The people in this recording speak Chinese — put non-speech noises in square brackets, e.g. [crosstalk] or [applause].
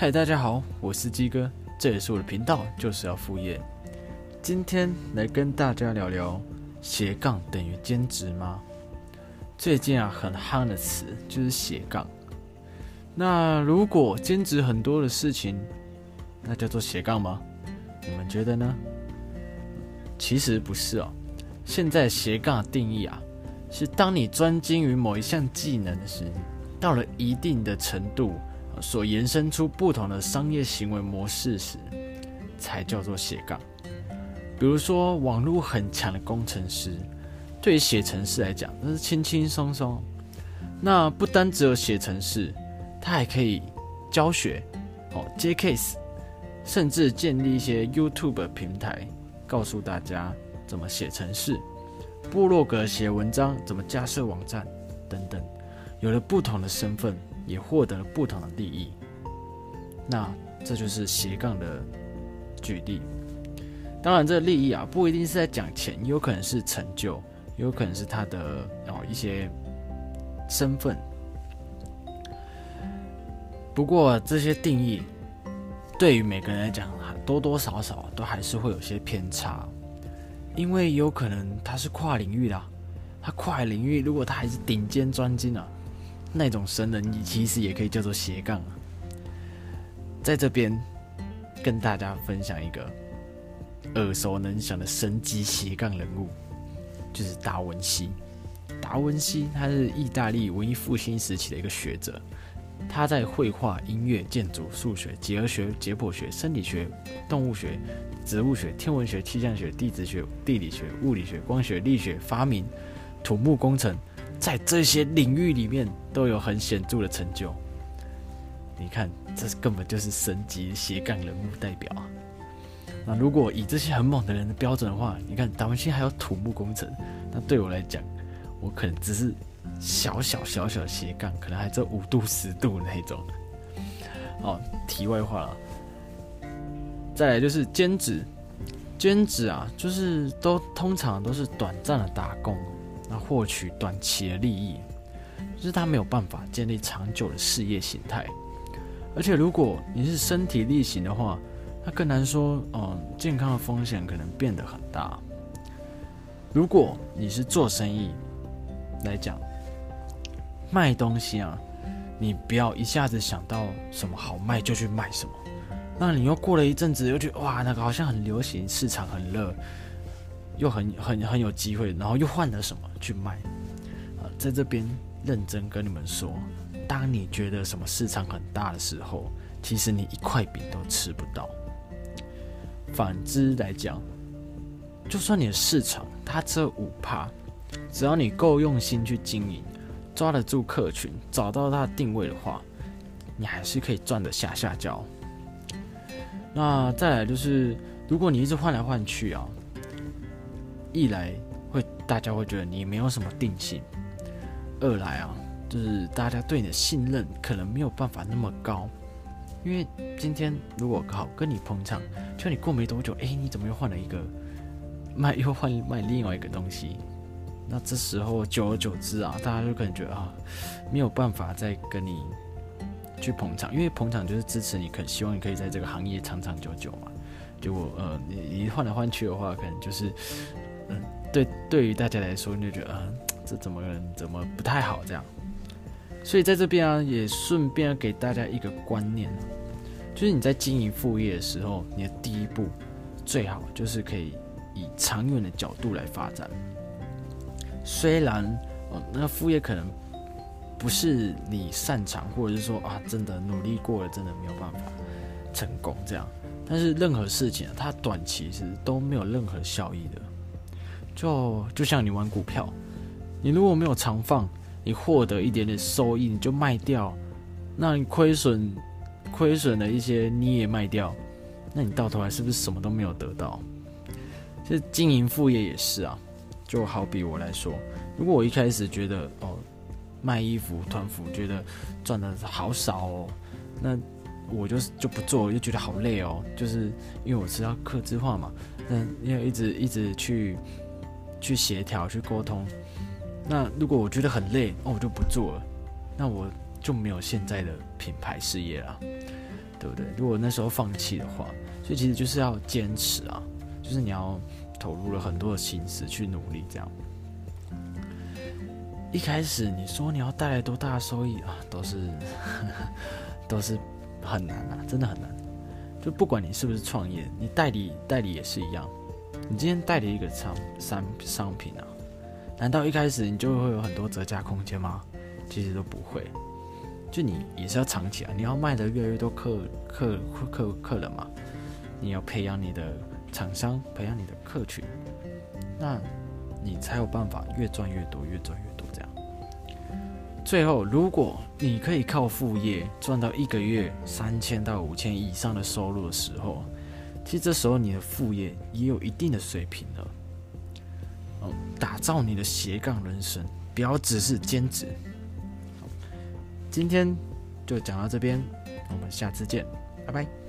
嗨，大家好，我是鸡哥，这也是我的频道，就是要副业。今天来跟大家聊聊斜杠等于兼职吗？最近啊，很夯的词就是斜杠。那如果兼职很多的事情，那叫做斜杠吗？你们觉得呢？其实不是哦。现在斜杠的定义啊，是当你专精于某一项技能时，到了一定的程度，所延伸出不同的商业行为模式时，才叫做斜杠。比如说，网络很强的工程师，对于写程式来讲，那是轻轻松松。那不单只有写程式，他还可以教学，哦，接 case，甚至建立一些 YouTube 平台，告诉大家。怎么写程式，部落格写文章，怎么架设网站，等等，有了不同的身份，也获得了不同的利益。那这就是斜杠的举例。当然，这个利益啊，不一定是在讲钱，有可能是成就，有可能是他的哦一些身份。不过这些定义对于每个人来讲，多多少少都还是会有些偏差。因为有可能他是跨领域的，他跨领域，如果他还是顶尖专精啊，那种神人其实也可以叫做斜杠。在这边跟大家分享一个耳熟能详的神级斜杠人物，就是达文西。达文西他是意大利文艺复兴时期的一个学者。他在绘画、音乐、建筑、数学、几何学、解剖学、生理学、动物学、植物学、天文学、气象学、地质学、地理学、物理学、光学、力学、发明、土木工程，在这些领域里面都有很显著的成就。你看，这根本就是神级斜杠人物代表啊！那如果以这些很猛的人的标准的话，你看达文西还有土木工程，那对我来讲，我可能只是。小小小小斜杠，可能还只有五度十度那种。哦，题外话了。再来就是兼职，兼职啊，就是都通常都是短暂的打工，那获取短期的利益，就是他没有办法建立长久的事业形态。而且如果你是身体力行的话，那更难说，嗯，健康的风险可能变得很大。如果你是做生意来讲，卖东西啊，你不要一下子想到什么好卖就去卖什么，那你又过了一阵子又觉得哇，那个好像很流行，市场很热，又很很很有机会，然后又换了什么去卖啊？在这边认真跟你们说，当你觉得什么市场很大的时候，其实你一块饼都吃不到。反之来讲，就算你的市场它只有五趴，只要你够用心去经营。抓得住客群，找到它的定位的话，你还是可以赚得下下焦。那再来就是，如果你一直换来换去啊，一来会大家会觉得你没有什么定性；二来啊，就是大家对你的信任可能没有办法那么高。因为今天如果好跟你捧场，就你过没多久，哎，你怎么又换了一个卖，又换卖另外一个东西？那这时候久而久之啊，大家就可能觉得啊，没有办法再跟你去捧场，因为捧场就是支持你，可希望你可以在这个行业长长久久嘛。结果呃，你一换来换去的话，可能就是对，对于大家来说，你就觉得啊，这怎么怎么不太好这样。所以在这边啊，也顺便给大家一个观念，就是你在经营副业的时候，你的第一步最好就是可以以长远的角度来发展。虽然，哦，那个副业可能不是你擅长，或者是说啊，真的努力过了，真的没有办法成功这样。但是任何事情啊，它短期是都没有任何效益的。就就像你玩股票，你如果没有长放，你获得一点点收益，你就卖掉，那你亏损亏损的一些你也卖掉，那你到头来是不是什么都没有得到？其实经营副业也是啊。就好比我来说，如果我一开始觉得哦，卖衣服团服觉得赚的好少哦，那我就是就不做，又觉得好累哦。就是因为我知道客制化嘛，那要一直一直去去协调去沟通。那如果我觉得很累哦，我就不做了，那我就没有现在的品牌事业了。对不对？如果那时候放弃的话，所以其实就是要坚持啊，就是你要投入了很多的心思去努力，这样。一开始你说你要带来多大的收益啊，都是 [laughs] 都是很难啊，真的很难。就不管你是不是创业，你代理代理也是一样。你今天代理一个商商商品啊，难道一开始你就会有很多折价空间吗？其实都不会。就你也是要长期啊，你要卖的越来越多客客客客人嘛，你要培养你的厂商，培养你的客群，那你才有办法越赚越多，越赚越多这样。最后，如果你可以靠副业赚到一个月三千到五千以上的收入的时候，其实这时候你的副业也有一定的水平了。打造你的斜杠人生，不要只是兼职。今天就讲到这边，我们下次见，拜拜。